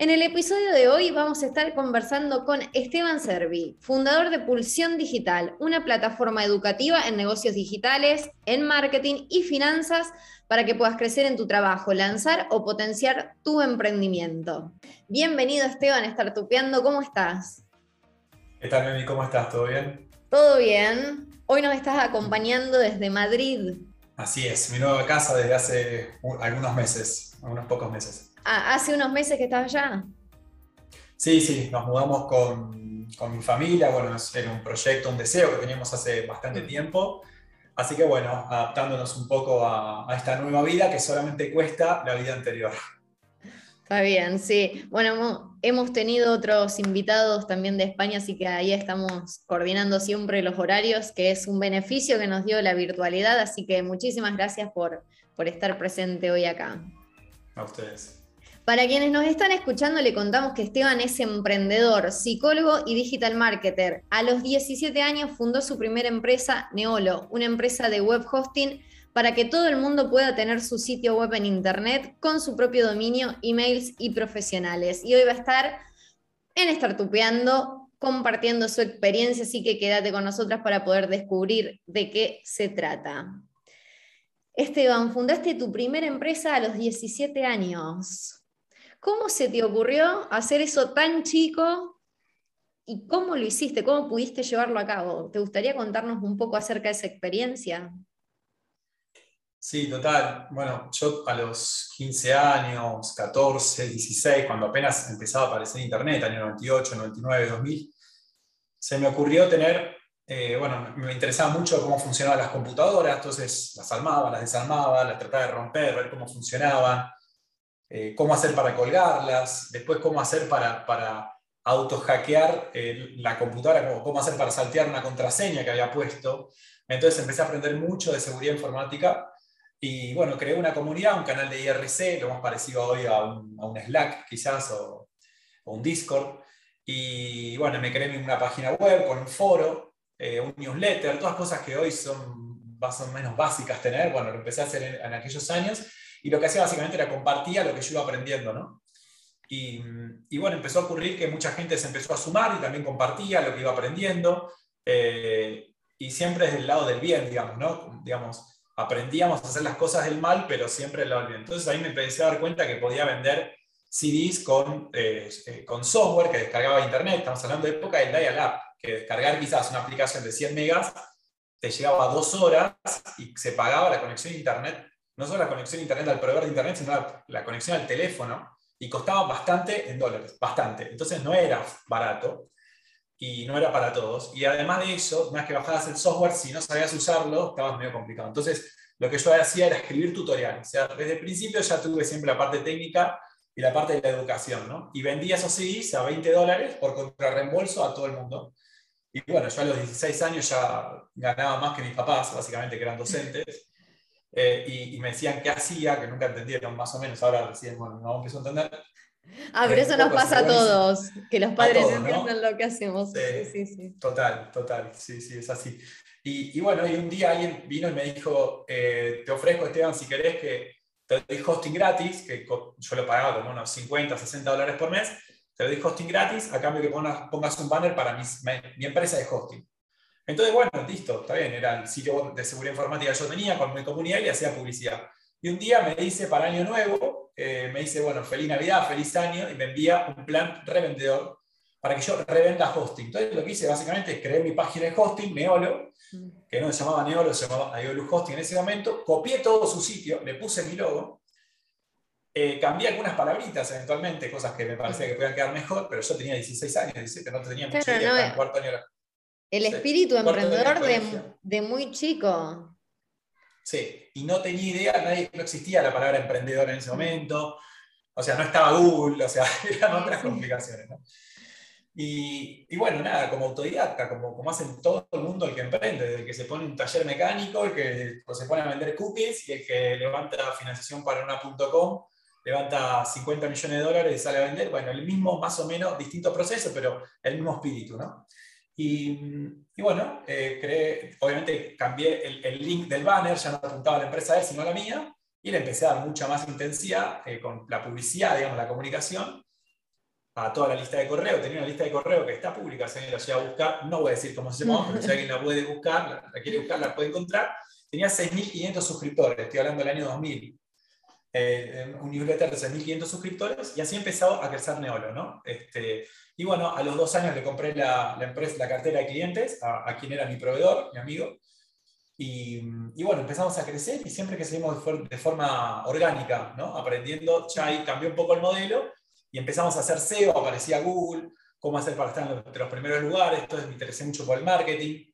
En el episodio de hoy vamos a estar conversando con Esteban Servi, fundador de Pulsión Digital, una plataforma educativa en negocios digitales, en marketing y finanzas para que puedas crecer en tu trabajo, lanzar o potenciar tu emprendimiento. Bienvenido Esteban, estar tupeando, ¿cómo estás? ¿Qué tal, Memi? ¿Cómo estás? ¿Todo bien? Todo bien. Hoy nos estás acompañando desde Madrid. Así es, mi nueva casa desde hace algunos meses, unos pocos meses. Ah, ¿Hace unos meses que estabas allá? Sí, sí, nos mudamos con, mi familia, bueno, era un proyecto, un deseo que teníamos hace bastante tiempo, así que bueno, adaptándonos un poco a, esta nueva vida que solamente cuesta la vida anterior. Está bien, sí. Bueno, hemos tenido otros invitados también de España, así que ahí estamos coordinando siempre los horarios, que es un beneficio que nos dio la virtualidad, así que muchísimas gracias por, por estar presente hoy acá. A ustedes. Para quienes nos están escuchando, le contamos que Esteban es emprendedor, psicólogo y digital marketer. A los 17 años fundó su primera empresa, Neolo, una empresa de web hosting para que todo el mundo pueda tener su sitio web en Internet con su propio dominio, emails y profesionales. Y hoy va a estar en Startupeando compartiendo su experiencia, así que quédate con nosotras para poder descubrir de qué se trata. Esteban, fundaste tu primera empresa a los 17 años. ¿Cómo se te ocurrió hacer eso tan chico y cómo lo hiciste? ¿Cómo pudiste llevarlo a cabo? ¿Te gustaría contarnos un poco acerca de esa experiencia? Sí, total. Bueno, yo a los 15 años, 14, 16, cuando apenas empezaba a aparecer Internet, año 98, 99, 2000, se me ocurrió tener, eh, bueno, me interesaba mucho cómo funcionaban las computadoras, entonces las armaba, las desarmaba, las trataba de romper, ver cómo funcionaban. Eh, cómo hacer para colgarlas, después cómo hacer para, para auto-hackear eh, la computadora, cómo hacer para saltear una contraseña que había puesto. Entonces empecé a aprender mucho de seguridad informática y bueno, creé una comunidad, un canal de IRC, lo más parecido hoy a un, a un Slack quizás o, un Discord. Y bueno, me creé una página web con un foro, eh, un newsletter, todas cosas que hoy son más o menos básicas tener. Bueno, lo empecé a hacer en, en aquellos años y lo que hacía básicamente era compartía lo que yo iba aprendiendo, ¿no? Y, bueno, empezó a ocurrir que mucha gente se empezó a sumar y también compartía lo que iba aprendiendo, eh, y siempre desde el lado del bien, digamos, ¿no? Digamos, aprendíamos a hacer las cosas del mal, pero siempre del lado del bien. Entonces ahí me empecé a dar cuenta que podía vender CDs con, eh, eh, con software que descargaba de internet, estamos hablando de época del dial-up, que descargar quizás una aplicación de 100 megas te llegaba dos horas y se pagaba la conexión a internet no solo la conexión a internet al proveedor de internet, sino la, conexión al teléfono, y costaba bastante en dólares, bastante. Entonces no era barato y no era para todos. Y además de eso, una vez que bajabas el software, si no sabías usarlo, estaba medio complicado. Entonces, lo que yo hacía era escribir tutoriales. O sea, desde el principio ya tuve siempre la parte técnica y la parte de la educación, ¿no? Y vendía esos CDs a 20 dólares por contrarreembolso a todo el mundo. Y bueno, yo a los 16 años ya ganaba más que mis papás, básicamente, que eran docentes. Eh, y, me decían qué hacía, que nunca entendieron más o menos, ahora recién, bueno, no empiezo a entender. Ah, pero eh, eso nos pasa a todos, que los padres entiendan lo que hacemos. Sí, sí, sí, Total, total, sí, sí, es así. Y, y bueno, y un día alguien vino y me dijo, eh, te ofrezco, Esteban, si querés que te doy hosting gratis, que yo lo pagaba como unos 50, 60 dólares por mes, te doy hosting gratis a cambio que pongas, pongas un banner para mi, mi empresa de hosting. Entonces, bueno, listo, está bien, era el sitio de seguridad informática que yo tenía con mi comunidad y hacía publicidad. Y un día me dice para Año Nuevo, eh, me dice, bueno, feliz Navidad, feliz año, y me envía un plan revendedor para que yo revenda hosting. Entonces, lo que hice básicamente es crear mi página de hosting, Neolo, que no se llamaba Neolo, se llamaba Aiolu Hosting en ese momento, copié todo su sitio, le puse mi logo, eh, cambié algunas palabritas eventualmente, cosas que me parecía que podían quedar mejor, pero yo tenía 16 años, 17, no tenía mucha idea, en cuarto año el espíritu emprendedor de, muy chico. Sí, y no tenía idea, nadie, no existía la palabra emprendedor en ese momento, o sea, no estaba Google, o sea, eran otras complicaciones. Y, bueno, nada, como autodidacta, como, como hacen todo el mundo el que emprende, el que se pone un taller mecánico, el que se pone a vender cookies y el que levanta financiación para una.com, levanta 50 millones de dólares y sale a vender. Bueno, el mismo, más o menos, distinto proceso, pero el mismo espíritu, ¿no? Y, bueno, eh, obviamente cambié el, link del banner, ya no apuntaba a la empresa de él, sino a la mía, y le empecé a dar mucha más intensidad eh, con la publicidad, digamos, la comunicación, a toda la lista de correo. Tenía una lista de correo que está pública, si alguien la llega a buscar, no voy a decir cómo se llama, pero si alguien la puede buscar, la, quiere buscar, la puede encontrar. Tenía 6.500 suscriptores, estoy hablando del año 2000. Eh, un newsletter de 6.500 suscriptores, y así empezó a crecer Neolo, ¿no? Este, y bueno, a los dos años le compré la, empresa, la cartera de clientes a, quien era mi proveedor, mi amigo, y, bueno, empezamos a crecer y siempre que seguimos de, forma orgánica, ¿no? aprendiendo, ya ahí cambió un poco el modelo y empezamos a hacer SEO, aparecía Google, cómo hacer para estar entre los primeros lugares, entonces me interesé mucho por el marketing.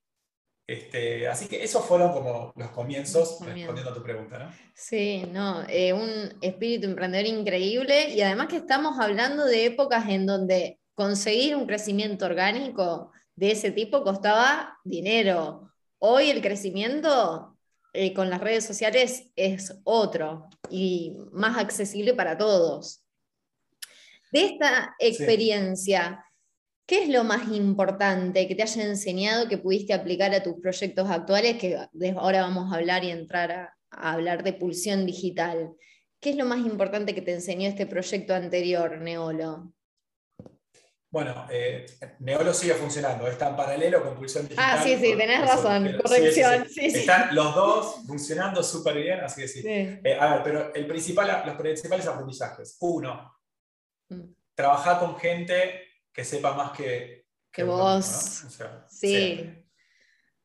Este, así que esos fueron como los comienzos, respondiendo a tu pregunta, ¿no? Sí, no, eh, un espíritu emprendedor increíble y además que estamos hablando de épocas en donde conseguir un crecimiento orgánico de ese tipo costaba dinero. Hoy el crecimiento eh, con las redes sociales es otro y más accesible para todos. De esta experiencia, ¿qué es lo más importante que te haya enseñado que pudiste aplicar a tus proyectos actuales? Que ahora vamos a hablar y entrar a, hablar de pulsión digital. ¿Qué es lo más importante que te enseñó este proyecto anterior, Neolo? Bueno, eh, Neolo sigue funcionando, está en paralelo con Pulsión Digital. Ah, sí, sí, tenés razón, corrección. Están los dos funcionando súper bien, así que sí. Eh, a ver, pero el principal, los principales aprendizajes. Uno, Mm. Trabajar con gente que sepa más que, que, vos. sí.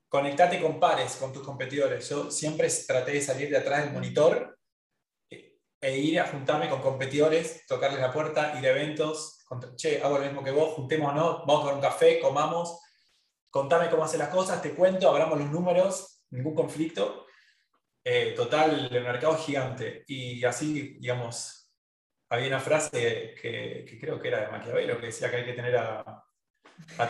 Conectate con pares, con tus competidores. Yo siempre traté de salir de atrás del monitor e ir a juntarme con competidores, tocarles la puerta, ir a eventos, che, hago lo mismo que vos, juntémonos, vamos a tomar un café, comamos, contame cómo hacer las cosas, te cuento, abramos los números, ningún conflicto. Eh, total, el mercado es gigante. Y así, digamos, había una frase que, creo que era de Maquiavelo, que decía que hay que tener a,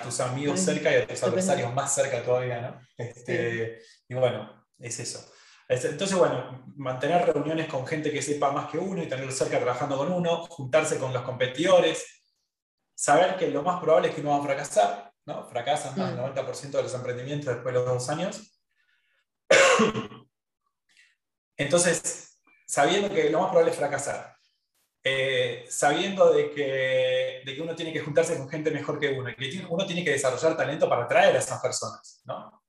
tus amigos cerca y a tus adversarios más cerca todavía, ¿no? Este, y bueno, es eso. Entonces, bueno, mantener reuniones con gente que sepa más que uno y tenerlo cerca trabajando con uno, juntarse con los competidores, saber que lo más probable es que no van a fracasar, ¿no? Fracasan más del 90% mm. de los emprendimientos después de los dos años. Entonces, sabiendo que lo más probable es fracasar, eh, sabiendo de que, de que, uno tiene que juntarse con gente mejor que uno, y que uno tiene que desarrollar talento para atraer a esas personas, ¿no?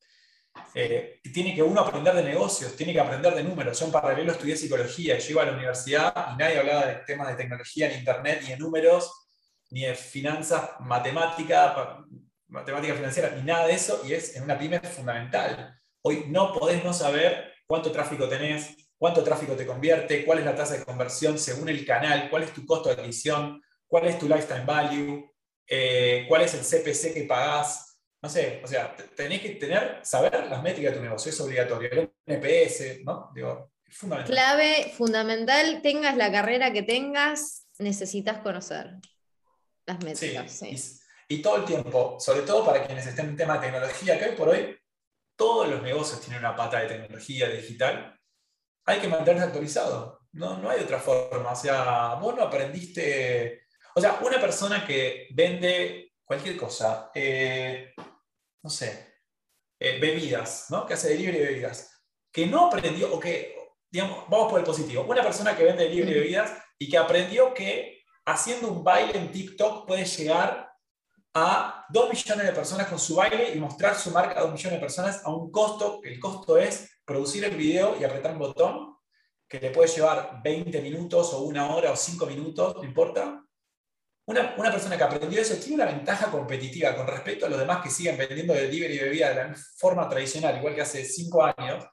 Eh, tiene que uno aprender de negocios, tiene que aprender de números. Yo en paralelo estudié psicología yo iba a la universidad y nadie hablaba de temas de tecnología, ni internet, ni de números, ni de finanzas, matemática, matemática financiera, ni nada de eso, y es en una pyme fundamental. Hoy no podés no saber cuánto tráfico tenés, cuánto tráfico te convierte, cuál es la tasa de conversión según el canal, cuál es tu costo de adquisición, cuál es tu lifetime value, eh, cuál es el CPC que pagás. No sé, o sea, tenés que tener, saber las métricas de tu negocio, es obligatorio. El NPS, ¿no? Digo, es fundamental. Clave, fundamental, tengas la carrera que tengas, necesitas conocer las métricas. Sí, Y, y, todo el tiempo, sobre todo para quienes estén en tema de tecnología, que hoy por hoy todos los negocios tienen una pata de tecnología digital hay que mantenerse actualizado. No, no hay otra forma. O sea, vos no aprendiste. O sea, una persona que vende cualquier cosa, eh, no sé, eh, bebidas, ¿no? Que hace delivery de bebidas, que no aprendió, o que, digamos, vamos por el positivo, una persona que vende delivery de bebidas y que aprendió que haciendo un baile en TikTok puede llegar a 2 millones de personas con su baile y mostrar su marca a 2 millones de personas a un costo, el costo es producir el video y apretar un botón que le puede llevar 20 minutos o una hora o 5 minutos, no importa. Una, una, persona que aprendió eso tiene una ventaja competitiva con respecto a los demás que siguen vendiendo delivery y bebida de la forma tradicional, igual que hace 5 años,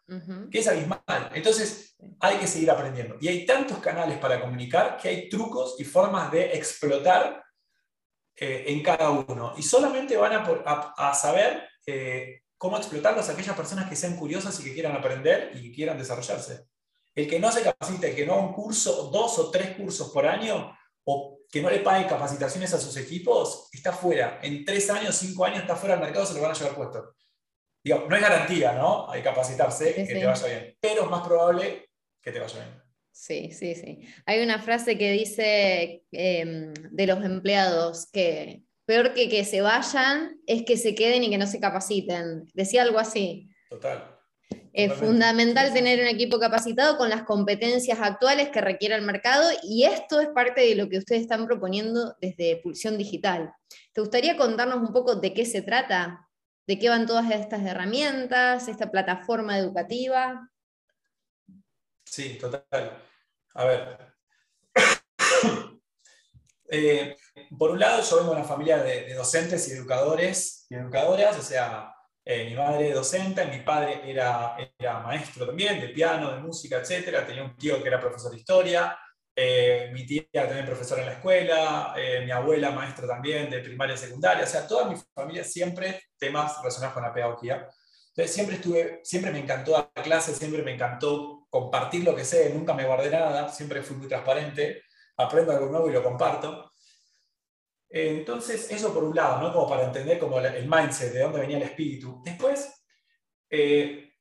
que es abismal. Entonces, hay que seguir aprendiendo. Y hay tantos canales para comunicar que hay trucos y formas de explotar eh, en cada uno. Y solamente van a, a, saber eh, cómo explotarlos aquellas personas que sean curiosas y que quieran aprender y que quieran desarrollarse. El que no se capacite, el que no haga un curso, dos o tres cursos por año, o que no le pague capacitaciones a sus equipos está fuera. En tres años, cinco años está fuera del mercado, se lo van a llevar puesto. Digo, no es garantía, ¿no? Hay que capacitarse, que te vaya bien. Pero es más probable que te vaya bien. Sí, sí, sí. Hay una frase que dice em, de los empleados que peor que que se vayan es que se queden y que no se capaciten. Decía algo así. Total. Es fundamental tener un equipo capacitado con las competencias actuales que requiere el mercado y esto es parte de lo que ustedes están proponiendo desde Pulsión Digital. ¿Te gustaría contarnos un poco de qué se trata? ¿De qué van todas estas herramientas, esta plataforma educativa? Sí, total. A ver. Eh, por un lado, yo vengo de una familia de, docentes y educadores y educadoras, o sea, eh, mi madre docente, mi padre era, era maestro también de piano, de música, etc. Tenía un tío que era profesor de historia, eh, mi tía también profesora en la escuela, mi abuela maestra también de primaria y secundaria, o sea, toda mi familia siempre temas relacionados con la pedagogía. Siempre estuve, siempre me encantó dar clases, siempre me encantó compartir lo que sé, nunca me guardé nada, siempre fui muy transparente, aprendo algo nuevo y lo comparto. Entonces, eso por un lado, ¿no? Como para entender como el mindset, de dónde venía el espíritu. Después, eh,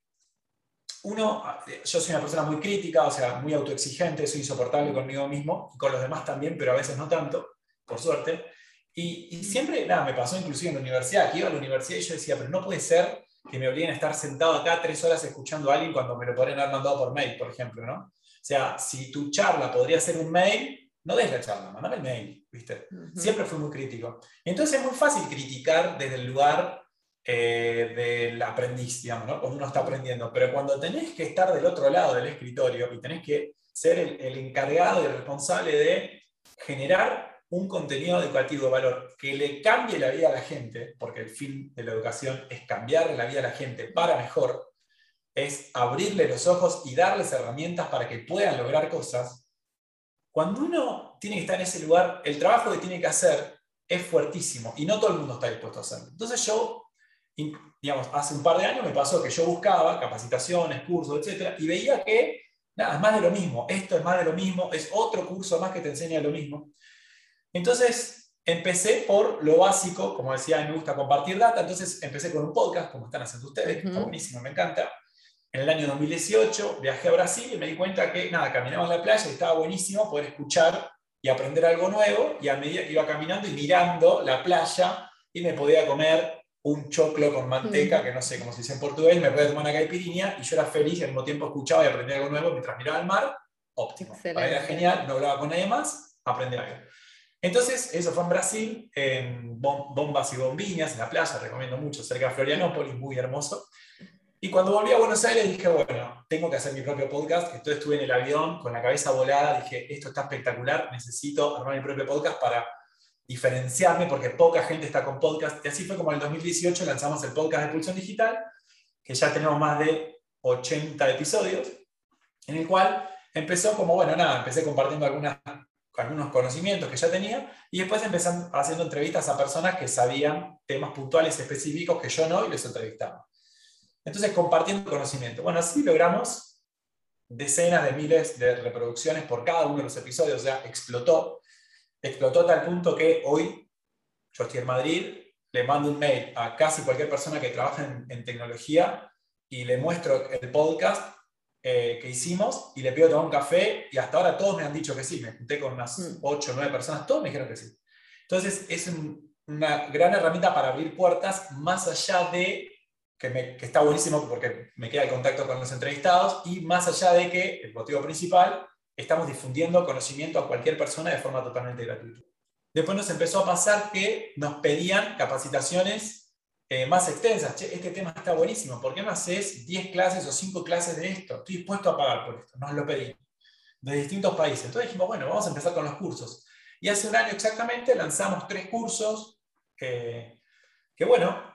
uno, yo soy una persona muy crítica, o sea, muy autoexigente, soy insoportable conmigo mismo y con los demás también, pero a veces no tanto, por suerte. Y, y siempre, nada, me pasó inclusive en la universidad, que iba a la universidad y yo decía, pero no puede ser que me obliguen a estar sentado acá tres horas escuchando a alguien cuando me lo podrían haber mandado por mail, por ejemplo, ¿no? O sea, si tu charla podría ser un mail, no des la charla, mandame el mail, ¿viste? Siempre fui muy crítico. Entonces es muy fácil criticar desde el lugar eh, del aprendiz, digamos, ¿no? Cuando uno está aprendiendo, pero cuando tenés que estar del otro lado del escritorio y tenés que ser el, el encargado y el responsable de generar un contenido educativo de valor que le cambie la vida a la gente, porque el fin de la educación es cambiarle la vida a la gente para mejor, es abrirle los ojos y darles herramientas para que puedan lograr cosas, cuando uno tiene que estar en ese lugar, el trabajo que tiene que hacer es fuertísimo y no todo el mundo está dispuesto a hacerlo. Entonces yo, digamos, hace un par de años me pasó que yo buscaba capacitaciones, cursos, etc. y veía que, nada, es más de lo mismo, esto es más de lo mismo, es otro curso más que te enseña lo mismo. Entonces, empecé por lo básico, como decía, me gusta compartir data, entonces empecé con un podcast, como están haciendo ustedes, que está buenísimo, me encanta. En el año 2018 viajé a Brasil y me di cuenta que, nada, caminaba en la playa y estaba buenísimo poder escuchar y aprender algo nuevo, y a medida que iba caminando y mirando la playa, y me podía comer un choclo con manteca, que no sé cómo se dice en portugués, me podía tomar una caipirinha, y yo era feliz y al mismo tiempo escuchaba y aprendía algo nuevo mientras miraba el mar, óptimo. Era genial, no hablaba con nadie más, aprendía algo. Entonces, eso fue en Brasil, en Bombas y Bombiñas, en la playa, recomiendo mucho, cerca de Florianópolis, muy hermoso. Y cuando volví a Buenos Aires dije, bueno, tengo que hacer mi propio podcast. Entonces estuve en el avión con la cabeza volada, dije, esto está espectacular, necesito armar mi propio podcast para diferenciarme porque poca gente está con podcast. Y así fue como en el 2018 lanzamos el podcast de Pulsión Digital, que ya tenemos más de 80 episodios, en el cual empezó como, bueno, nada, empecé compartiendo algunas algunos conocimientos que ya tenía, y después empecé haciendo entrevistas a personas que sabían temas puntuales específicos que yo no y les entrevistaba. Entonces, compartiendo conocimiento. Bueno, así logramos decenas de miles de reproducciones por cada uno de los episodios, o sea, explotó. Explotó a tal punto que hoy yo estoy en Madrid, le mando un mail a casi cualquier persona que trabaja en, en tecnología y le muestro el podcast eh, que hicimos y le pido tomar un café y hasta ahora todos me han dicho que sí. Me junté con unas 8 o 9 personas, todos me dijeron que sí. Entonces es una gran herramienta para abrir puertas más allá de que, me, que, está buenísimo porque me queda el contacto con los entrevistados y más allá de que, el motivo principal, estamos difundiendo conocimiento a cualquier persona de forma totalmente gratuita. Después nos empezó a pasar que nos pedían capacitaciones eh, más extensas. este tema está buenísimo, ¿por qué no haces 10 clases o 5 clases de esto? Estoy dispuesto a pagar por esto, nos lo pedí de distintos países. Entonces dijimos, bueno, vamos a empezar con los cursos. Y hace un año exactamente lanzamos tres cursos que, bueno,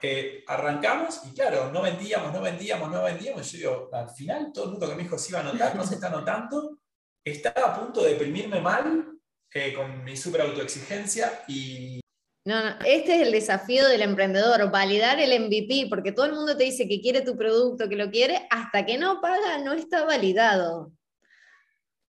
arrancamos y claro, no vendíamos, no vendíamos, no vendíamos. Yo digo, al final todo el mundo que me dijo se iba a notar, no se está notando. Estaba a punto de deprimirme mal eh, con mi super autoexigencia y no, no, este es el desafío del emprendedor, validar el MVP, porque todo el mundo te dice que quiere tu producto, que lo quiere, hasta que no paga no está validado.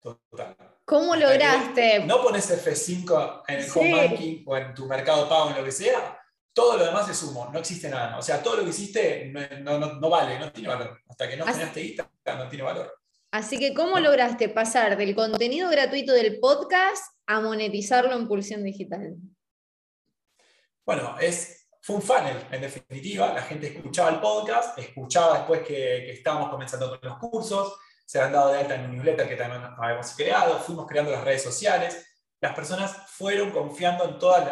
Total, ¿Cómo lograste? No pones F5 en el home banking o en tu mercado pago, en lo que sea, todo lo demás es humo, no existe nada. O sea, todo lo que hiciste no, vale, no tiene valor. Hasta que no generaste guita, no tiene valor. Así que, ¿cómo lograste pasar del contenido gratuito del podcast a monetizarlo en Pulsión Digital? Bueno, es, fue un funnel, en definitiva. La gente escuchaba el podcast, escuchaba después que, que estábamos comenzando con los cursos, se han dado de alta en un newsletter que también habíamos creado, fuimos creando las redes sociales. Las personas fueron confiando en todos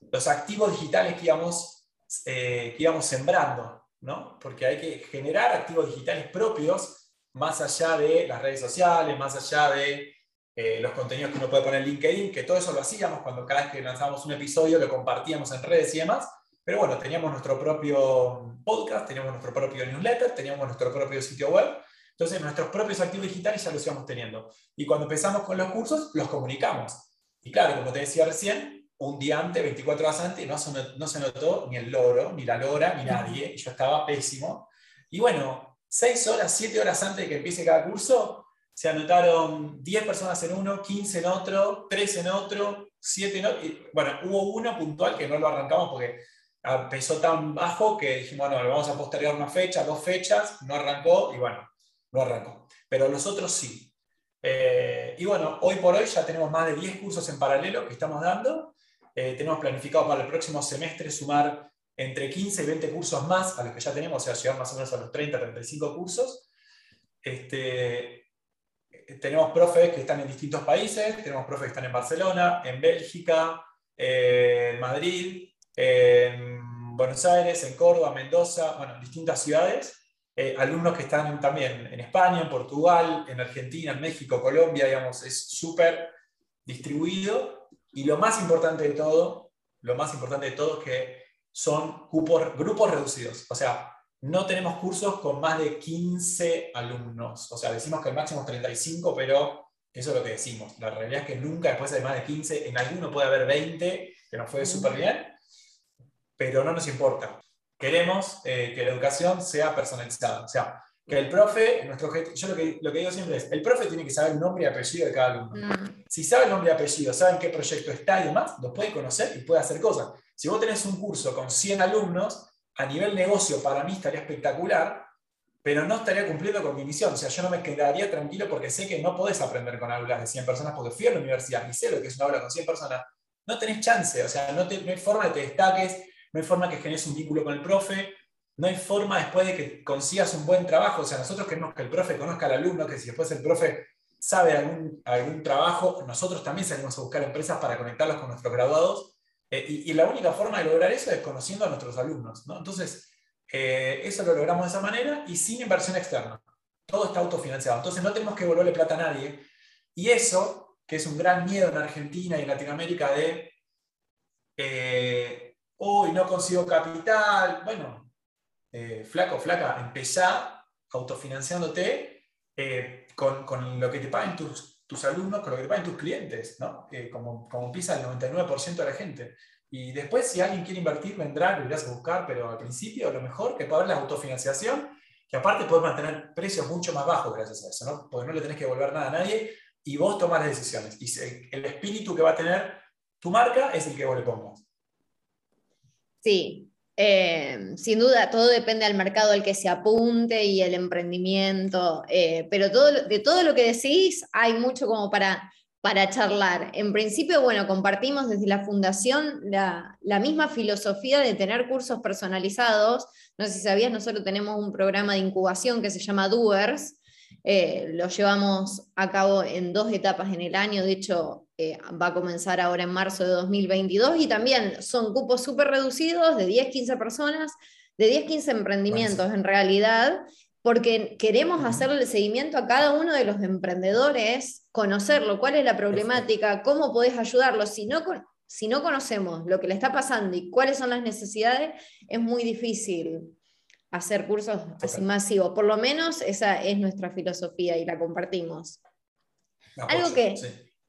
los activos digitales que íbamos, eh, que íbamos sembrando, ¿no? Porque hay que generar activos digitales propios más allá de las redes sociales, más allá de eh, los contenidos que uno puede poner en LinkedIn, que todo eso lo hacíamos cuando cada vez que lanzábamos un episodio lo compartíamos en redes y demás. Pero bueno, teníamos nuestro propio podcast, teníamos nuestro propio newsletter, teníamos nuestro propio sitio web entonces, nuestros propios activos digitales ya los íbamos teniendo. Y cuando empezamos con los cursos, los comunicamos. Y claro, como te decía recién, un día antes, 24 horas antes, no se, no se notó ni el loro, ni la lora, ni nadie. Yo estaba pésimo. Y bueno, 6 horas, 7 horas antes de que empiece cada curso, se anotaron 10 personas en uno, 15 en otro, 3 en otro, 7 en otro. Y, bueno, hubo uno puntual que no lo arrancamos porque empezó tan bajo que dijimos, bueno, vamos a postergar una fecha, dos fechas, no arrancó y bueno, no arrancó. Pero los otros sí. Eh, y bueno, hoy por hoy ya tenemos más de 10 cursos en paralelo que estamos dando. Eh, tenemos planificado para el próximo semestre sumar entre 15 y 20 cursos más a los que ya tenemos, o sea, llegar más o menos a los 30, 35 cursos. Este, tenemos profes que están en distintos países, tenemos profes que están en Barcelona, en Bélgica, en Madrid, en Buenos Aires, en Córdoba, Mendoza, bueno, en distintas ciudades. Eh, alumnos que están también en España, en Portugal, en Argentina, en México, Colombia, digamos, es súper distribuido. Y lo más importante de todo, lo más importante de todo es que son grupos, grupos reducidos. O sea, no tenemos cursos con más de 15 alumnos. O sea, decimos que el máximo es 35, pero eso es lo que decimos. La realidad es que nunca después de más de 15, en alguno puede haber 20, que nos fue súper bien, pero no nos importa queremos eh, que la educación sea personalizada. O sea, que el profe, nuestro yo lo que, lo que digo siempre es, el profe tiene que saber el nombre y apellido de cada alumno. Mm. Si sabe el nombre y apellido, sabe en qué proyecto está y demás, lo puede conocer y puede hacer cosas. Si vos tenés un curso con 100 alumnos, a nivel negocio para mí estaría espectacular, pero no estaría cumpliendo con mi misión. O sea, yo no me quedaría tranquilo porque sé que no podés aprender con aulas de 100 personas, porque fui a la universidad y sé lo que es una aula con 100 personas. No tenés chance, o sea, no, hay forma de que te destaques, no hay forma que generes un vínculo con el profe, no hay forma después de que consigas un buen trabajo. O sea, nosotros queremos que el profe conozca al alumno, que si después el profe sabe algún, algún trabajo, nosotros también salimos a buscar empresas para conectarlos con nuestros graduados. Eh, y, la única forma de lograr eso es conociendo a nuestros alumnos. ¿no? Entonces, eh, eso lo logramos de esa manera y sin inversión externa. Todo está autofinanciado. Entonces, no tenemos que devolverle plata a nadie. Y eso, que es un gran miedo en Argentina y en Latinoamérica de eh, no consigo capital. Bueno, eh, flaco, flaca, empezá autofinanciándote eh, con, lo que te paguen tus, tus, alumnos, con lo que te paguen tus clientes, ¿no? Eh, como, como empieza el 99% de la gente. Y después, si alguien quiere invertir, vendrá, lo irás a buscar, pero al principio lo mejor que pagar la autofinanciación, que aparte puedes mantener precios mucho más bajos gracias a eso, ¿no? porque no le tenés que devolver nada a nadie y vos tomás las decisiones. Y el espíritu que va a tener tu marca es el que vos le pongas. Sí, eh, sin duda, todo depende del mercado al que se apunte y el emprendimiento, eh, pero todo, de todo lo que decís hay mucho como para, para charlar. En principio, bueno, compartimos desde la fundación la, la, misma filosofía de tener cursos personalizados. No sé si sabías, nosotros tenemos un programa de incubación que se llama Doers, eh, lo llevamos a cabo en dos etapas en el año, de hecho eh, va a comenzar ahora en marzo de 2022 y también son cupos súper reducidos de 10-15 personas, de 10-15 emprendimientos en realidad, porque queremos hacerle el seguimiento a cada uno de los emprendedores, conocerlo, cuál es la problemática, cómo podés ayudarlo. Si no, si no conocemos lo que le está pasando y cuáles son las necesidades, es muy difícil hacer cursos así masivos. Por lo menos esa es nuestra filosofía y la compartimos. algo, que,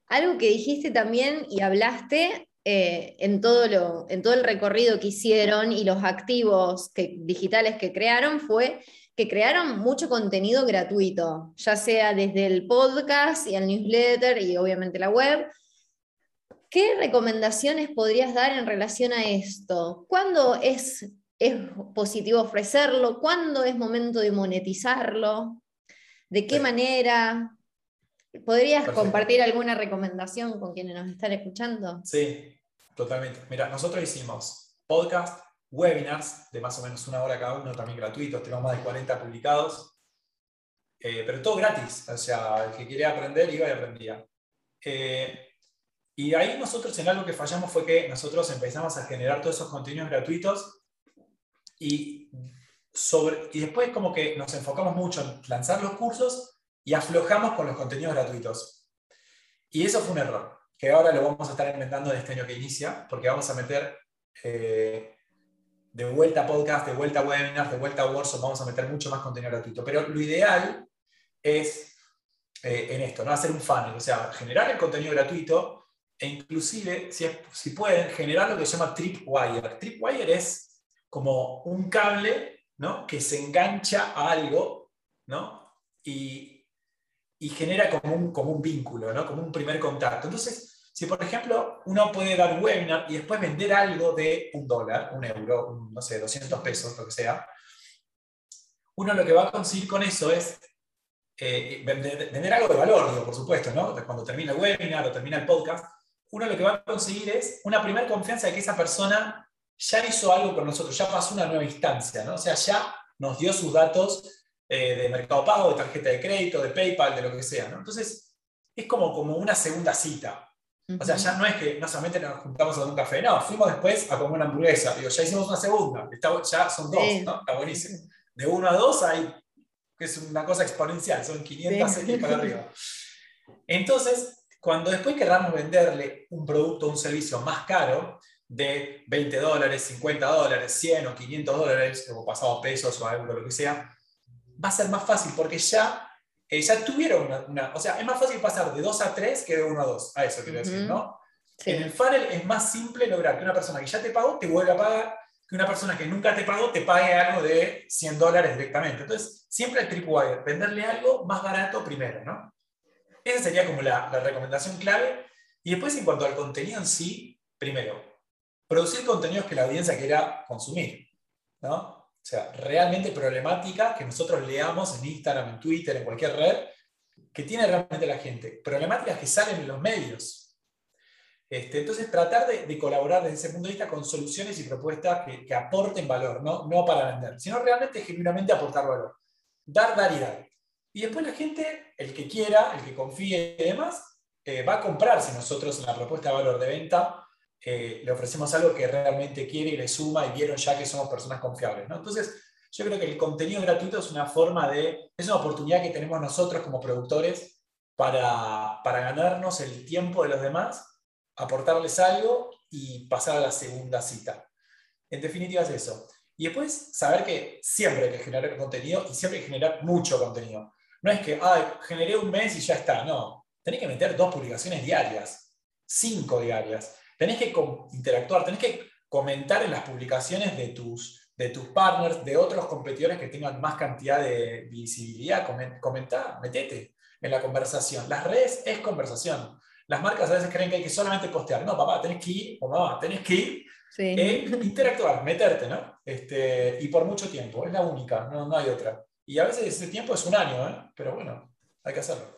algo que dijiste también y hablaste eh, en, todo lo, en todo el recorrido que hicieron y los activos digitales que crearon fue que crearon mucho contenido gratuito, ya sea desde el podcast y el newsletter y obviamente la web. ¿Qué recomendaciones podrías dar en relación a esto? ¿Cuándo es, es positivo ofrecerlo? ¿Cuándo es momento de monetizarlo? ¿De qué manera? ¿Podrías compartir alguna recomendación con quienes nos están escuchando? Sí, totalmente. Mira, nosotros hicimos podcast, webinars de más o menos una hora cada uno, también gratuitos, tenemos más de 40 publicados, eh, pero todo gratis, o sea, el que quiere aprender iba y aprendía. Eh, y ahí nosotros en algo que fallamos fue que nosotros empezamos a generar todos esos contenidos gratuitos y, sobre, y después como que nos enfocamos mucho en lanzar los cursos y aflojamos con los contenidos gratuitos. Y eso fue un error, que ahora lo vamos a estar inventando en este año que inicia, porque vamos a meter eh, de vuelta podcast, de vuelta webinars, de vuelta a workshops, vamos a meter mucho más contenido gratuito. Pero lo ideal es eh, en esto, ¿no? hacer un funnel, o sea, generar el contenido gratuito e inclusive, si, si pueden, generar lo que se llama tripwire. Tripwire es como un cable ¿no? que se engancha a algo ¿no? y, y genera como un, como un vínculo, ¿no? como un primer contacto. Entonces, si, por ejemplo, uno puede dar un webinar y después vender algo de un dólar, un euro, no sé, 200 pesos, lo que sea, uno lo que va a conseguir con eso es eh, vender, algo de valor, digo, por supuesto, ¿no? Cuando termina el webinar o termina el podcast, uno lo que va a conseguir es una primera confianza de que esa persona ya hizo algo con nosotros, ya pasó una nueva instancia, ¿no? O sea, ya nos dio sus datos eh, de mercado pago, de tarjeta de crédito, de PayPal, de lo que sea, ¿no? Entonces, es como, como una segunda cita. O sea, ya no es que no solamente nos juntamos a un café, no, fuimos después a comer una hamburguesa. Digo, ya hicimos una segunda, ya son dos, ¿no? Está buenísimo. De uno a dos hay, que es una cosa exponencial, son 500 y para arriba. Entonces, cuando después queramos venderle un producto o un servicio más caro, de 20 dólares, 50 dólares, 100 o 500 dólares, o pasado pesos o algo, lo que sea, va a ser más fácil porque ya eh, ya tuvieron una, O sea, es más fácil pasar de 2 a 3 que de 1 a 2. A eso quiero decir, ¿no? En el funnel es más simple lograr que una persona que ya te pagó te vuelva a pagar, que una persona que nunca te pagó te pague algo de 100 dólares directamente. Entonces, siempre el tripwire, venderle algo más barato primero, ¿no? Esa sería como la, la recomendación clave. Y después, en cuanto al contenido en sí, primero, producir contenidos que la audiencia quiera consumir, ¿no? O sea, realmente problemática que nosotros leamos en Instagram, en Twitter, en cualquier red, que tiene realmente la gente. Problemáticas que salen en los medios. Este, entonces, tratar de, colaborar desde ese punto de vista con soluciones y propuestas que, aporten valor, ¿no? no para vender, sino realmente genuinamente aportar valor. Dar, dar y dar. Y después la gente, el que quiera, el que confíe y demás, eh, va a comprar si nosotros en la propuesta de valor de venta eh, le ofrecemos algo que realmente quiere y le suma y vieron ya que somos personas confiables. ¿no? Entonces, yo creo que el contenido gratuito es una forma de, es una oportunidad que tenemos nosotros como productores para, para ganarnos el tiempo de los demás, aportarles algo y pasar a la segunda cita. En definitiva es eso. Y después saber que siempre hay que generar contenido y siempre hay que generar mucho contenido. No es que, ah, generé un mes y ya está. No, tenés que meter dos publicaciones diarias, cinco diarias tenés que interactuar, tenés que comentar en las publicaciones de tus, de tus partners, de otros competidores que tengan más cantidad de visibilidad. Comentá, metete en la conversación. Las redes es conversación. Las marcas a veces creen que hay que solamente postear. No, papá, tenés que ir, o mamá, tenés que ir, e interactuar, meterte, ¿no? Este, y por mucho tiempo, es la única, no, no hay otra. Y a veces ese tiempo es un año, ¿eh? pero bueno, hay que hacerlo.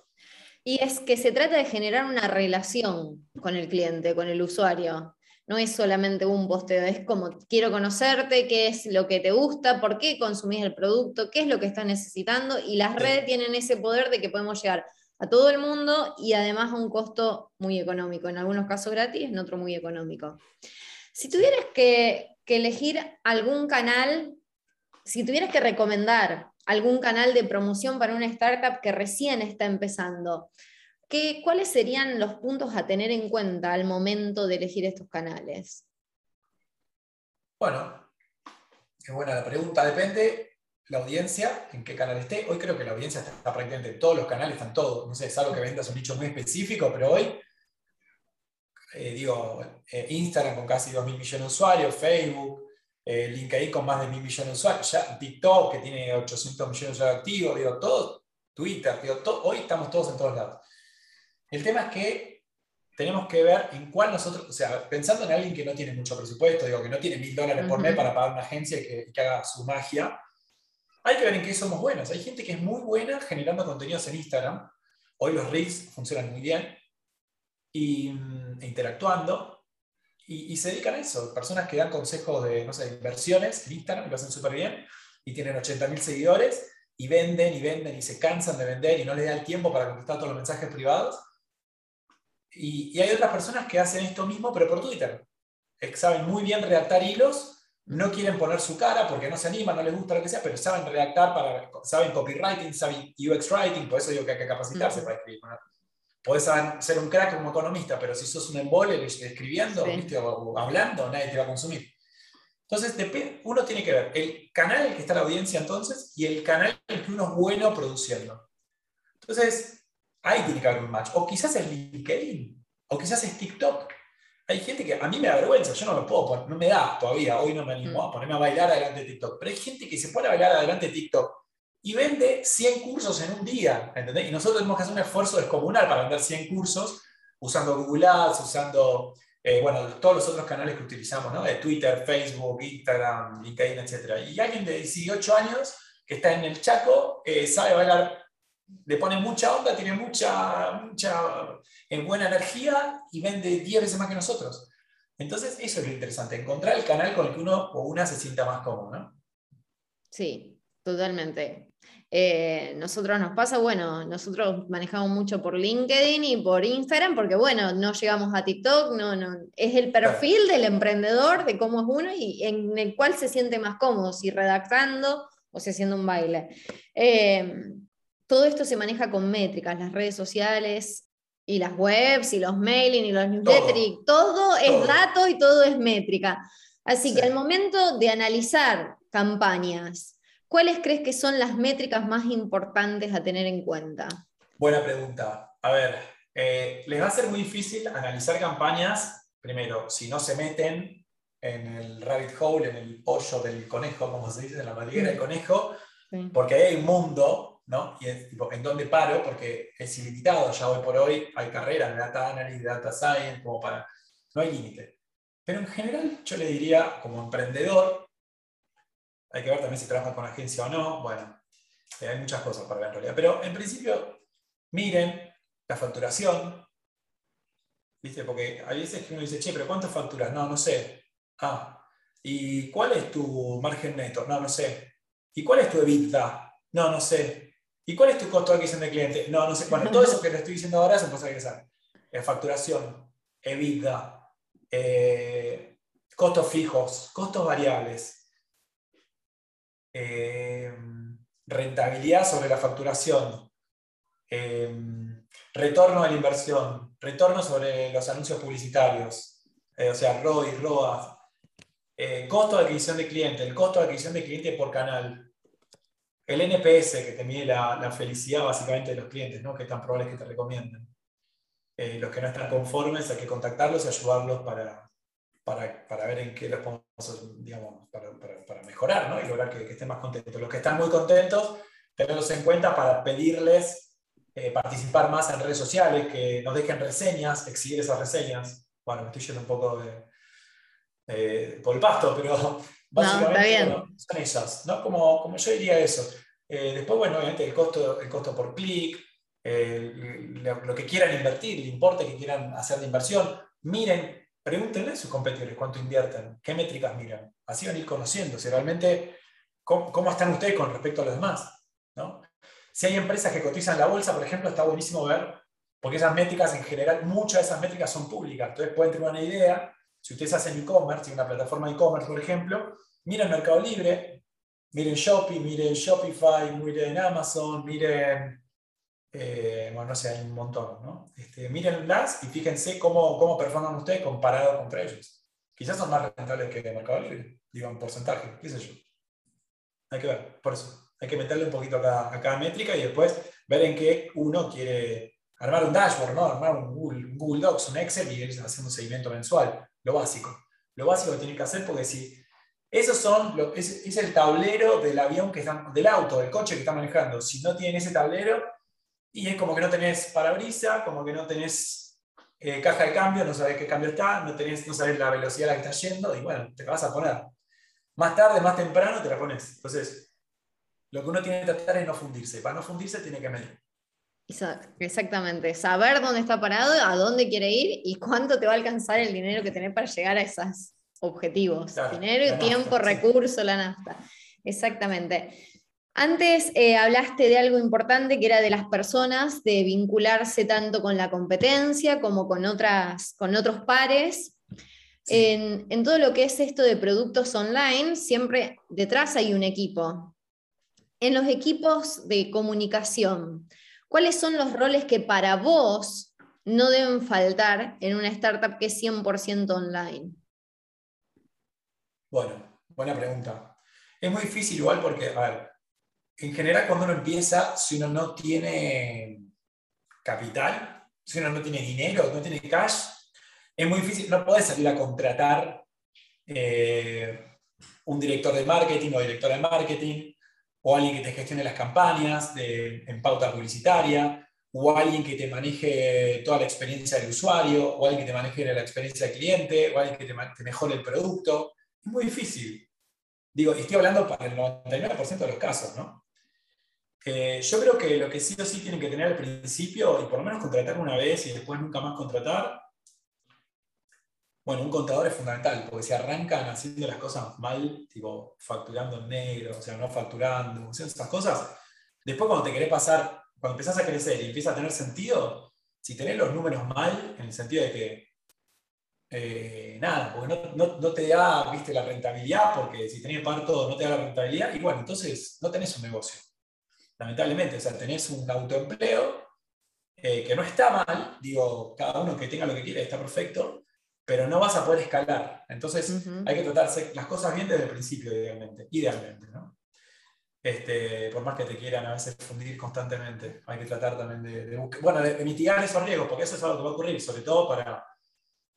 Y es que se trata de generar una relación con el cliente, con el usuario. No es solamente un posteo, es como quiero conocerte, qué es lo que te gusta, por qué consumís el producto, qué es lo que estás necesitando. Y las redes tienen ese poder de que podemos llegar a todo el mundo y además a un costo muy económico, en algunos casos gratis, en otros muy económico. Si tuvieras que, que elegir algún canal, si tuvieras que recomendar algún canal de promoción para una startup que recién está empezando. ¿Qué, ¿Cuáles serían los puntos a tener en cuenta al momento de elegir estos canales? Bueno, qué buena la pregunta. Depende la audiencia, en qué canal esté. Hoy creo que la audiencia está, prácticamente en todos los canales, están todos. No sé, es algo que vendas un nicho muy específico, pero hoy, eh, digo, eh, Instagram con casi 2 mil millones de usuarios, Facebook, eh, LinkedIn con más de mil millones de usuarios, ya TikTok que tiene 800 millones de usuarios activos, digo, todo, Twitter, digo, hoy estamos todos en todos lados. El tema es que tenemos que ver en cuál nosotros, o sea, pensando en alguien que no tiene mucho presupuesto, digo, que no tiene mil dólares por mes para pagar una agencia que, que haga su magia, hay que ver en qué somos buenos. Hay gente que es muy buena generando contenidos en Instagram. Hoy los Reels funcionan muy bien y, e interactuando. Y, se dedican a eso. Personas que dan consejos de, no sé, inversiones en Instagram y lo hacen súper bien y tienen 80.000 seguidores y venden y venden y se cansan de vender y no les da el tiempo para contestar todos los mensajes privados. Y, y hay otras personas que hacen esto mismo, pero por Twitter. Que saben muy bien redactar hilos no quieren poner su cara porque no se animan, no les gusta lo que sea, pero saben redactar, para, saben copywriting, saben UX writing, por eso digo que hay que capacitarse para escribir. Puedes ser un crack como economista, pero si sos un embole escribiendo O, hablando, nadie te va a consumir. Entonces, uno tiene que ver el canal en el que está la audiencia entonces y el canal en el que uno es bueno produciendo. Entonces, ahí tiene que haber un match. O quizás es LinkedIn, o quizás es TikTok hay gente que a mí me da vergüenza, yo no me puedo, no me da todavía, hoy no me animo a ponerme a bailar adelante de TikTok, pero hay gente que se pone a bailar adelante de TikTok y vende 100 cursos en un día, ¿entendés? Y nosotros tenemos que hacer un esfuerzo descomunal para vender 100 cursos usando Google Ads, usando, eh, bueno, todos los otros canales que utilizamos, ¿no? De Twitter, Facebook, Instagram, LinkedIn, etc. Y alguien de 18 años que está en el Chaco eh, sabe bailar le pone mucha onda, tiene mucha, mucha en buena energía y vende 10 veces más que nosotros. Entonces, eso es lo interesante, encontrar el canal con el que uno o una se sienta más cómodo. Sí, totalmente. Eh, nosotros nos pasa, bueno, nosotros manejamos mucho por LinkedIn y por Instagram, porque bueno, no llegamos a TikTok, no, no, es el perfil del emprendedor, de cómo es uno y en el cual se siente más cómodo, si redactando o si haciendo un baile. Eh, todo esto se maneja con métricas, las redes sociales y las webs y los mailing y los newsletters, todo, es dato y todo es métrica. Así que al momento de analizar campañas, ¿cuáles crees que son las métricas más importantes a tener en cuenta? Buena pregunta. A ver, eh, les va a ser muy difícil analizar campañas, primero, si no se meten en el rabbit hole, en el pollo del conejo, como se dice, en la madriguera del conejo, porque hay un mundo ¿no? Y es tipo, ¿en dónde paro? Porque es ilimitado, ya hoy por hoy hay carreras de data analysis, data science, como para, no hay límite. Pero en general yo le diría, como emprendedor, hay que ver también si trabaja con agencia o no, bueno, eh, hay muchas cosas para ver en realidad, pero en principio, miren la facturación, ¿viste? Porque hay veces que uno dice, che, pero ¿cuántas facturas? No, no sé. Ah, ¿y cuál es tu margen neto? No, no sé. ¿Y cuál es tu EBITDA? No, no sé. ¿Y cuál es tu costo de adquisición de cliente? No, no sé. Bueno, todo eso que te estoy diciendo ahora son cosas que saber. Eh, facturación, EBITDA, eh, costos fijos, costos variables, eh, rentabilidad sobre la facturación, retorno de la inversión, retorno sobre los anuncios publicitarios, o sea, ROI, ROAS, costo de adquisición de cliente, el costo de adquisición de cliente por canal, el NPS, que te mide la, felicidad básicamente de los clientes, ¿no? que tan probable que te recomienden. Eh, los que no están conformes hay que contactarlos y ayudarlos para, para, ver en qué los podemos, digamos, para, para, mejorar ¿no? y lograr que, estén más contentos. Los que están muy contentos, tenerlos en cuenta para pedirles eh, participar más en redes sociales, que nos dejen reseñas, exhibir esas reseñas. Bueno, me estoy yendo un poco de, por el pasto, pero Básicamente son esas, ¿no? Como, como yo diría eso. Eh, después, bueno, obviamente el costo, el costo por clic, lo, que quieran invertir, el importe que quieran hacer de inversión. Miren, pregúntenle a sus competidores cuánto invierten, qué métricas miran. Así van a ir conociendo si realmente cómo, cómo están ustedes con respecto a los demás. ¿no? Si hay empresas que cotizan la bolsa, por ejemplo, está buenísimo ver, porque esas métricas en general, muchas de esas métricas son públicas. Entonces pueden tener una idea si ustedes hacen e-commerce, una plataforma e-commerce, por ejemplo, miren Mercado Libre, miren Shopee, miren Shopify, miren Amazon, miren, eh, bueno, no sé, hay un montón, ¿no? Este, mírenlas y fíjense cómo, cómo performan ustedes comparado contra ellos. Quizás son más rentables que Mercado Libre, digo, en porcentaje, qué sé yo. Hay que ver, por eso. Hay que meterle un poquito a cada, a cada métrica y después ver en qué uno quiere armar un dashboard, ¿no? armar un Google, un Google Docs, un Excel y ir haciendo un seguimiento mensual lo básico. Lo básico que tienen que hacer porque si Esos son, es, el tablero del avión que están, del auto, del coche que está manejando. Si no tienen ese tablero, y es como que no tenés parabrisa, como que no tenés eh, caja de cambio, no sabés qué cambio está, no, tenés, no sabés la velocidad a la que está yendo, y bueno, te la vas a poner. Más tarde, más temprano, te la pones. Entonces, lo que uno tiene que tratar es no fundirse. Para no fundirse, tiene que medir. Exactamente, saber dónde está parado, a dónde quiere ir y cuánto te va a alcanzar el dinero que tenés para llegar a esos objetivos. dinero, tiempo, recurso, la nafta. Exactamente. Antes eh, hablaste de algo importante que era de las personas, de vincularse tanto con la competencia como con, otras, con otros pares. En, en todo lo que es esto de productos online, siempre detrás hay un equipo. En los equipos de comunicación, ¿Cuáles son los roles que para vos no deben faltar en una startup que es 100% online? Bueno, buena pregunta. Es muy difícil igual porque, a ver, en general cuando uno empieza, si uno no tiene capital, si uno no tiene dinero, no tiene cash, es muy difícil, no podés salir a contratar eh, un director de marketing o directora de marketing, o alguien que te gestione las campañas de, en pauta publicitaria, o alguien que te maneje toda la experiencia del usuario, o alguien que te maneje la experiencia del cliente, o alguien que te, mejore el producto. Es muy difícil. Digo, y estoy hablando para el 99% de los casos, ¿no? Yo creo que lo que sí o sí tienen que tener al principio, y por lo menos contratar una vez y después nunca más contratar, bueno, un contador es fundamental, porque si arrancan haciendo las cosas mal, tipo facturando en negro, o sea, no facturando, haciendo esas cosas, después cuando te querés pasar, cuando empezás a crecer y empieza a tener sentido, si tenés los números mal, en el sentido de que, eh, nada, porque no, te da, viste, la rentabilidad, porque si tenés parto no te da la rentabilidad, y bueno, entonces no tenés un negocio. Lamentablemente, o sea, tenés un autoempleo eh, que no está mal, digo, cada uno que tenga lo que quiera está perfecto, pero no vas a poder escalar. Entonces hay que tratarse las cosas bien desde el principio, idealmente. idealmente ¿no? Este, por más que te quieran a veces fundir constantemente, hay que tratar también de, bueno, de, mitigar esos riesgos, porque eso es algo que va a ocurrir, sobre todo para,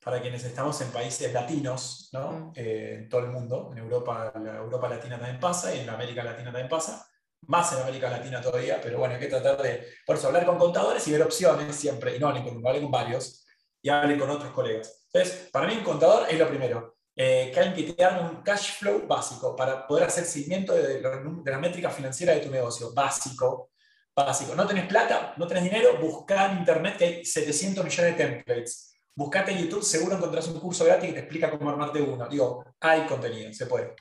para quienes estamos en países latinos, ¿no? Mm. Eh, en todo el mundo. En Europa, la Europa Latina también pasa y en América Latina también pasa. Más en América Latina todavía, pero bueno, hay que tratar de, por eso, hablar con contadores y ver opciones siempre, y no hablen con uno, hablen con varios, y hablen con otros colegas. Entonces, para mí un contador es lo primero. Eh, que alguien que te haga un cash flow básico para poder hacer seguimiento de, la métrica financiera de tu negocio. Básico, básico. No tenés plata, no tenés dinero, busca en internet que hay 700 millones de templates. Buscate en YouTube, seguro encontrás un curso gratis que te explica cómo armarte uno. Digo, hay contenido, se puede.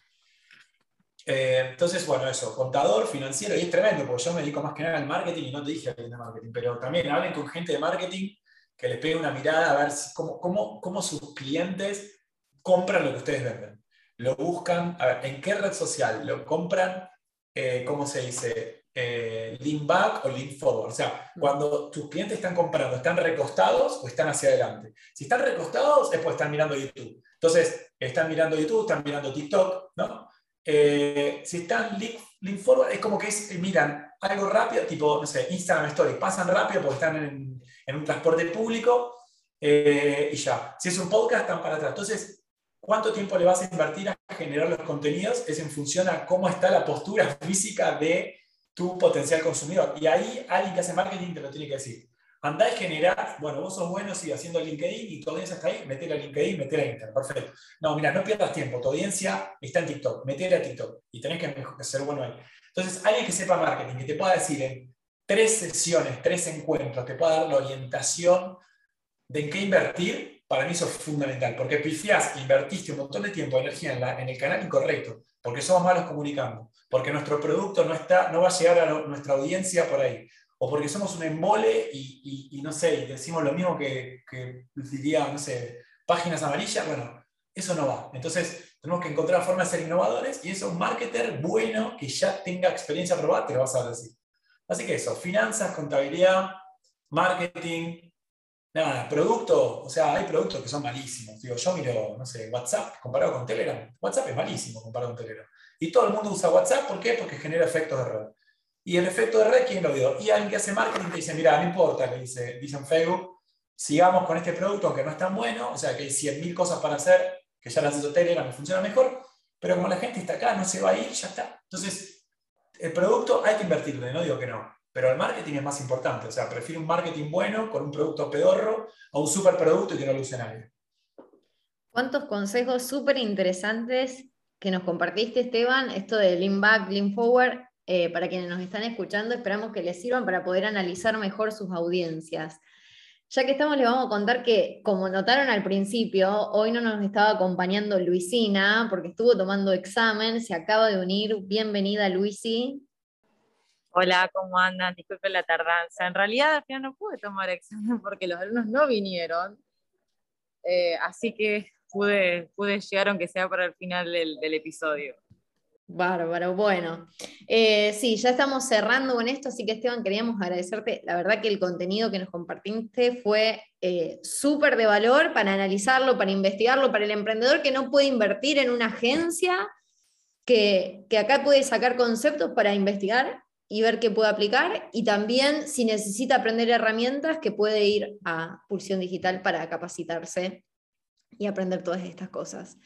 Eh, entonces, bueno, eso, contador, financiero, y es tremendo, porque yo me dedico más que nada al marketing y no te dije a de marketing, pero también hablen con gente de marketing que les pegue una mirada a ver cómo, cómo, cómo, sus clientes compran lo que ustedes venden. Lo buscan, a ver, ¿en qué red social? Lo compran, eh, ¿cómo se dice? Eh, lean back o lean forward. O sea, cuando tus clientes están comprando, ¿están recostados o están hacia adelante? Si están recostados es porque están mirando YouTube. Entonces, están mirando YouTube, están mirando TikTok, ¿no? Eh, si están lean, forward, es como que miran algo rápido, tipo, no sé, Instagram Stories, pasan rápido porque están en, en un transporte público eh, y ya. Si es un podcast, están para atrás. Entonces, ¿cuánto tiempo le vas a invertir a generar los contenidos? Es en función a cómo está la postura física de tu potencial consumidor. Y ahí alguien que hace marketing te lo tiene que decir. Andá y generar, bueno, vos sos bueno, sigue haciendo LinkedIn y tu audiencia está ahí, metele a LinkedIn, metele a Instagram, perfecto. No, mira, no pierdas tiempo, tu audiencia está en TikTok, metele a TikTok y tenés que ser bueno ahí. Entonces, alguien que sepa marketing, que te pueda decir en tres sesiones, tres encuentros, te pueda dar la orientación de en qué invertir, para mí eso es fundamental, porque pifiás, invertiste un montón de tiempo, energía en, en el canal incorrecto, porque somos malos comunicando, porque nuestro producto no, está, no va a llegar a nuestra audiencia por ahí, o porque somos un embole y, no sé, y decimos lo mismo que, que diría, no sé, páginas amarillas, bueno, eso no va. Entonces, tenemos que encontrar formas de ser innovadores y eso, un marketer bueno que ya tenga experiencia probada, te lo vas a decir. Así que eso, finanzas, contabilidad, marketing, nada, producto, o sea, hay productos que son malísimos. Digo, yo miro, no sé, WhatsApp comparado con Telegram. WhatsApp es malísimo comparado con Telegram. Y todo el mundo usa WhatsApp, ¿por qué? Porque genera efectos de red. Y el efecto de red, ¿quién lo dio? Y alguien que hace marketing te dice, mira, no importa, le dice, dice en Facebook, sigamos con este producto aunque no es tan bueno, o sea, que hay 100.000 cosas para hacer, que ya las hizo Telegram y funciona mejor, pero como la gente está acá, no se va a ir, ya está. Entonces, el producto hay que invertirle, no digo que no, pero el marketing es más importante. O sea, prefiero un marketing bueno con un producto pedorro a un superproducto y que no lo use nadie. ¿Cuántos consejos súper interesantes que nos compartiste, Esteban? Esto de Lean Back, Lean Forward, eh, para quienes nos están escuchando, esperamos que les sirvan para poder analizar mejor sus audiencias. Ya que estamos, les vamos a contar que, como notaron al principio, hoy no nos estaba acompañando Luisina porque estuvo tomando examen, se acaba de unir. Bienvenida, Luisi. Hola, ¿cómo andan? Disculpen la tardanza. En realidad, al final no pude tomar examen porque los alumnos no vinieron. Eh, así que pude, pude llegar, aunque sea para el final del episodio. Bárbaro, bueno. Eh, sí, ya estamos cerrando con esto, así que Esteban, queríamos agradecerte. La verdad que el contenido que nos compartiste fue eh, súper de valor para analizarlo, para investigarlo, para el emprendedor que no puede invertir en una agencia, que, que acá puede sacar conceptos para investigar y ver qué puede aplicar, y también si necesita aprender herramientas, que puede ir a Pulsión Digital para capacitarse y aprender todas estas cosas.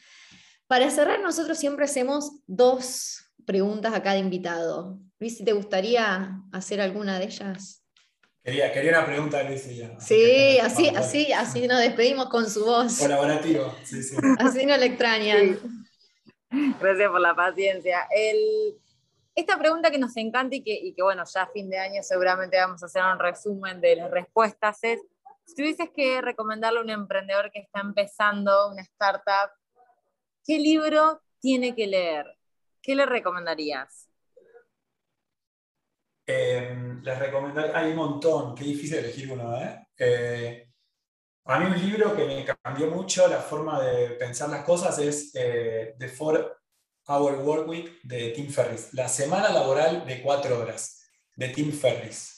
Para cerrar, nosotros siempre hacemos dos preguntas a cada invitado. Luis, ¿te gustaría hacer alguna de ellas? Quería, quería una pregunta de Luis. Sí, así, así, así nos despedimos con su voz. Colaborativo, sí, sí. Así no le extrañan. Gracias por la paciencia. esta pregunta que nos encanta y que, y que, bueno, ya a fin de año seguramente vamos a hacer un resumen de las respuestas es, si tuvieses que recomendarle a un emprendedor que está empezando una startup, ¿Qué libro tiene que leer? ¿Qué le recomendarías? Eh, les recomendaría, hay un montón, qué difícil elegir uno, ¿eh? ¿eh? A mí un libro que me cambió mucho la forma de pensar las cosas es eh, The Four Hour Work Week de Tim Ferriss, la semana laboral de cuatro horas de Tim Ferriss.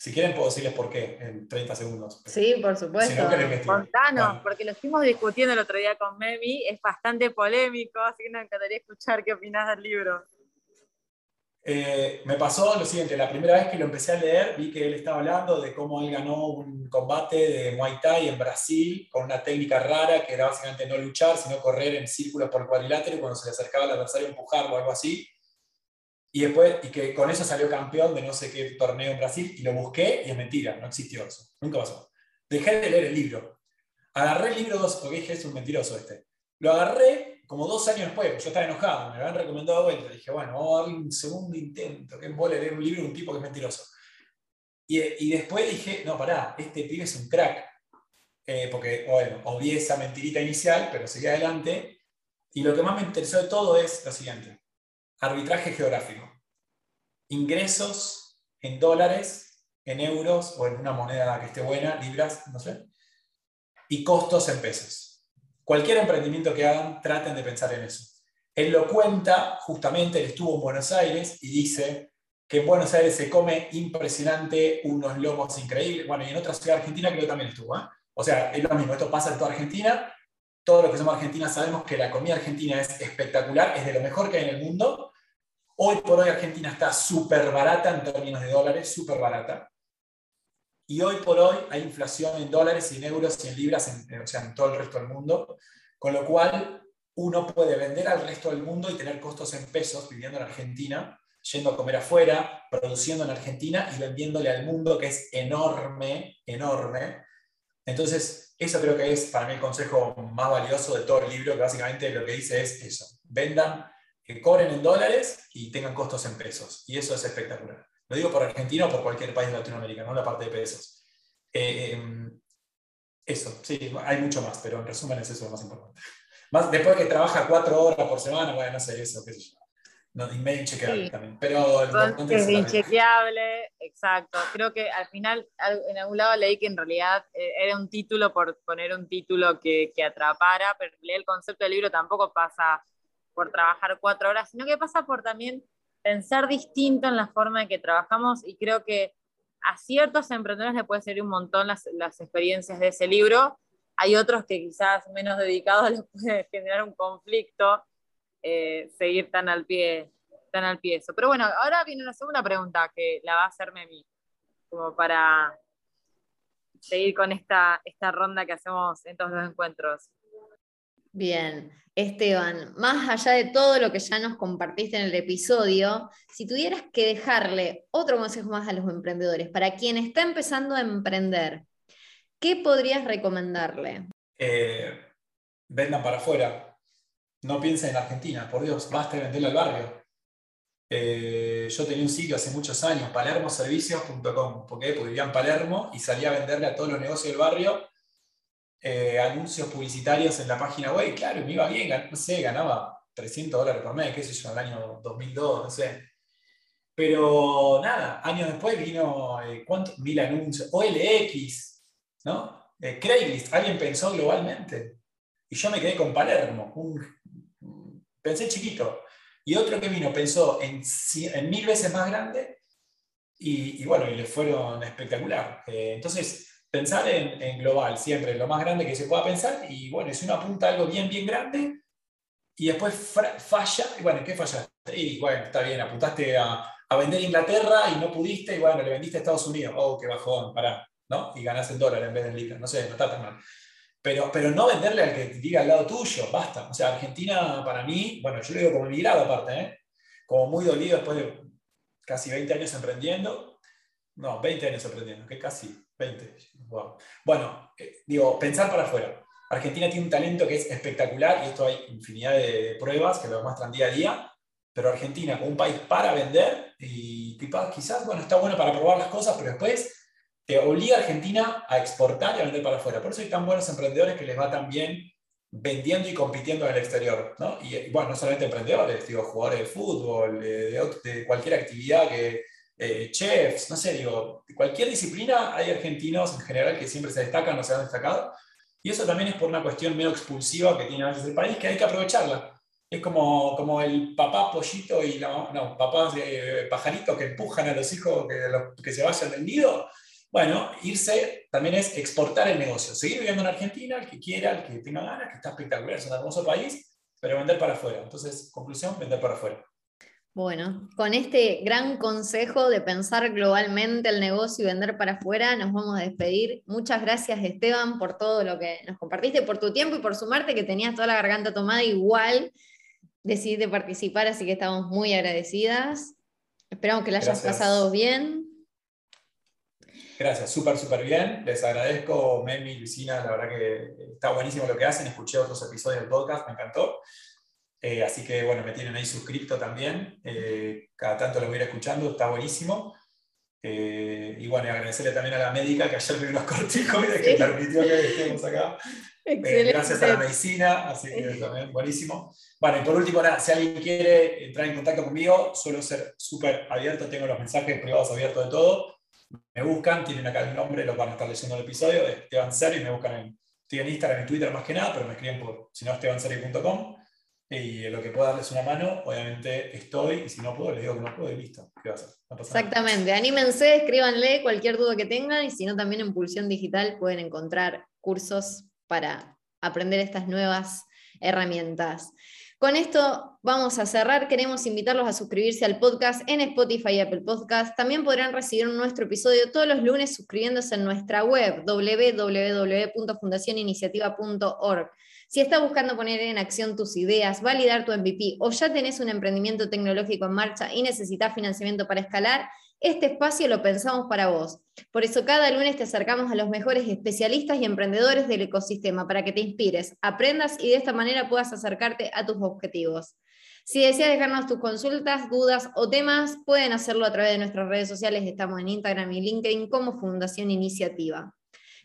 Si quieren, puedo decirles por qué en 30 segundos. Sí, por supuesto. Si Contanos, porque lo estuvimos discutiendo el otro día con Memi, es bastante polémico, así que me encantaría escuchar qué opinas del libro. Eh, me pasó lo siguiente, la primera vez que lo empecé a leer vi que él estaba hablando de cómo él ganó un combate de Muay Thai en Brasil con una técnica rara que era básicamente no luchar, sino correr en círculos por cuadrilátero y cuando se le acercaba al adversario empujarlo o algo así y después, y que con eso salió campeón de no sé qué torneo en Brasil, y lo busqué y es mentira, no existió eso, nunca pasó. Dejé de leer el libro. Agarré el libro dos, porque dije, es un mentiroso este. Lo agarré como dos años después, yo estaba enojado, me lo habían recomendado de vuelta. Dije, bueno, vamos a darle un segundo intento, que es leer un libro de un tipo que es mentiroso. Y, y después dije, no, pará, este pibe es un crack. Eh, porque, bueno, odié esa mentirita inicial, pero seguí adelante. Y lo que más me interesó de todo es lo siguiente arbitraje geográfico. Ingresos en dólares, en euros o en una moneda que esté buena, libras, no sé. Y costos en pesos. Cualquier emprendimiento que hagan, traten de pensar en eso. Él lo cuenta, justamente, él estuvo en Buenos Aires y dice que en Buenos Aires se come impresionante, unos lomos increíbles. Bueno, y en otra ciudad argentina creo que también estuvo. ¿eh? O sea, es lo mismo, esto pasa en toda Argentina. Todos los que somos argentinas sabemos que la comida argentina es espectacular, es de lo mejor que hay en el mundo Hoy por hoy Argentina está súper barata en términos de dólares, súper barata. Y hoy por hoy hay inflación en dólares y en euros y en libras, en, o sea, en todo el resto del mundo. Con lo cual uno puede vender al resto del mundo y tener costos en pesos viviendo en Argentina, yendo a comer afuera, produciendo en Argentina y vendiéndole al mundo, que es enorme, enorme. Entonces, eso creo que es para mí el consejo más valioso de todo el libro, que básicamente lo que dice es eso, vendan que cobren en dólares y tengan costos en pesos. Y eso es espectacular. Lo digo por Argentina o por cualquier país de Latinoamérica, no la parte de pesos. Eh, em, eso, sí, hay mucho más, pero en resumen es eso lo más importante. Más, después que trabaja cuatro horas por semana, bueno, no sé, eso, qué sé yo. No, y medio inchequeable también. Pero es inchequeable, exacto. Creo que al final, en algún lado leí que en realidad eh, era un título por poner un título que, que atrapara, pero el concepto del libro tampoco pasa por trabajar cuatro horas, sino que pasa por también pensar distinto en la forma en que trabajamos y creo que a ciertos emprendedores le puede servir un montón las, las experiencias de ese libro. Hay otros que quizás menos dedicados les puede generar un conflicto eh, seguir tan al pie tan al pie eso. Pero bueno, ahora viene la segunda pregunta que la va a hacerme a mí, como para seguir con esta, esta ronda que hacemos en todos los encuentros. Bien. Esteban, más allá de todo lo que ya nos compartiste en el episodio, si tuvieras que dejarle otro consejo más a los emprendedores, para quien está empezando a emprender, ¿qué podrías recomendarle? Eh, vendan para afuera. No piensen en Argentina, por Dios, basta de venderlo al barrio. Eh, yo tenía un sitio hace muchos años, palermoservicios.com, porque vivía en Palermo y salía a venderle a todos los negocios del barrio eh, anuncios publicitarios en la página web, claro, me iba bien, no sé, ganaba 300 dólares por mes, qué sé yo, en el año 2002, no sé. Pero nada, años después vino, eh, ¿cuántos? Mil anuncios, OLX, ¿no? Eh, Craigslist, alguien pensó globalmente. Y yo me quedé con Palermo, pensé chiquito. Y otro que vino pensó en, en mil veces más grande y, y, bueno, y le fueron espectacular. entonces, pensar en, global, siempre, lo más grande que se pueda pensar, y bueno, si uno apunta algo bien, bien grande, y después falla, y bueno, ¿qué fallaste? Y bueno, está bien, apuntaste a, a, vender Inglaterra y no pudiste, y bueno, le vendiste a Estados Unidos, oh, qué bajón, pará, ¿no? Y ganás el dólar en vez del libra, no sé, no está tan mal. Pero, pero no venderle al que diga al lado tuyo, basta. O sea, Argentina para mí, bueno, yo lo digo como emigrado aparte, ¿eh? como muy dolido después de casi 20 años emprendiendo, no, 20 años emprendiendo, que casi 20. Bueno, eh, digo, pensar para afuera. Argentina tiene un talento que es espectacular y esto hay infinidad de pruebas que lo demuestran día a día, pero Argentina como un país para vender y quizás, bueno, está bueno para probar las cosas, pero después te obliga a Argentina a exportar y a vender para afuera. Por eso hay tan buenos emprendedores que les va tan bien vendiendo y compitiendo en el exterior. ¿no? Y, bueno, no solamente emprendedores, digo, jugadores de fútbol, de cualquier actividad que, eh, chefs, no sé, digo, cualquier disciplina hay argentinos en general que siempre se destacan o se han destacado. Y eso también es por una cuestión medio expulsiva que tiene a el país, que hay que aprovecharla. Es como, como el papá pollito y la, no, papás de pajarito que empujan a los hijos que, que se vayan del nido. Bueno, irse también es exportar el negocio. Seguir viviendo en Argentina, el que quiera, el que tenga ganas, que está espectacular, es un hermoso país, pero vender para afuera. Entonces, conclusión, vender para afuera. Bueno, con este gran consejo de pensar globalmente el negocio y vender para afuera, nos vamos a despedir. Muchas gracias, Esteban, por todo lo que nos compartiste, por tu tiempo y por sumarte, que tenías toda la garganta tomada igual. Decidiste participar, así que estamos muy agradecidas. Esperamos que la hayas pasado bien. Gracias, súper, súper bien. Les agradezco, Memi, Luisina, la verdad que está buenísimo lo que hacen. Escuché otros episodios del podcast, me encantó. Eh, así que bueno, me tienen ahí suscrito también. Eh, cada tanto lo voy a ir escuchando, está buenísimo. Eh, y bueno, agradecerle también a la médica que ayer me unos cortijos y que permitió que estemos acá. gracias a la medicina, así que también buenísimo. Bueno, y por último, nada, si alguien quiere entrar en contacto conmigo, suelo ser súper abierto, tengo los mensajes privados abiertos de todo. Me buscan, tienen acá el nombre, lo van a estar leyendo el episodio, de Esteban Seri, me buscan en, estoy en Instagram, en Twitter más que nada, pero me escriben por, si no, estebanseri.com y lo que pueda darles una mano, obviamente estoy, y si no puedo, les digo que no puedo y listo. ¿Qué va a hacer? Exactamente, anímense, escríbanle cualquier duda que tengan, y si no, también en Pulsión Digital pueden encontrar cursos para aprender estas nuevas herramientas. Con esto vamos a cerrar. Queremos invitarlos a suscribirse al podcast en Spotify y Apple Podcast. También podrán recibir nuestro episodio todos los lunes suscribiéndose en nuestra web www.fundacioniniciativa.org. Si estás buscando poner en acción tus ideas, validar tu MVP o ya tenés un emprendimiento tecnológico en marcha y necesitas financiamiento para escalar, este espacio lo pensamos para vos. Por eso cada lunes te acercamos a los mejores especialistas y emprendedores del ecosistema para que te inspires, aprendas y de esta manera puedas acercarte a tus objetivos. Si deseas dejarnos tus consultas, dudas o temas, pueden hacerlo a través de nuestras redes sociales. Estamos en Instagram y LinkedIn como Fundación Iniciativa.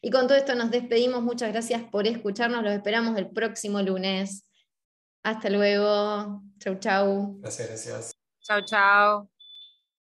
Y con todo esto nos despedimos. Muchas gracias por escucharnos. Los esperamos el próximo lunes. Hasta luego. Chau, chau. Gracias, gracias. Chau, chau.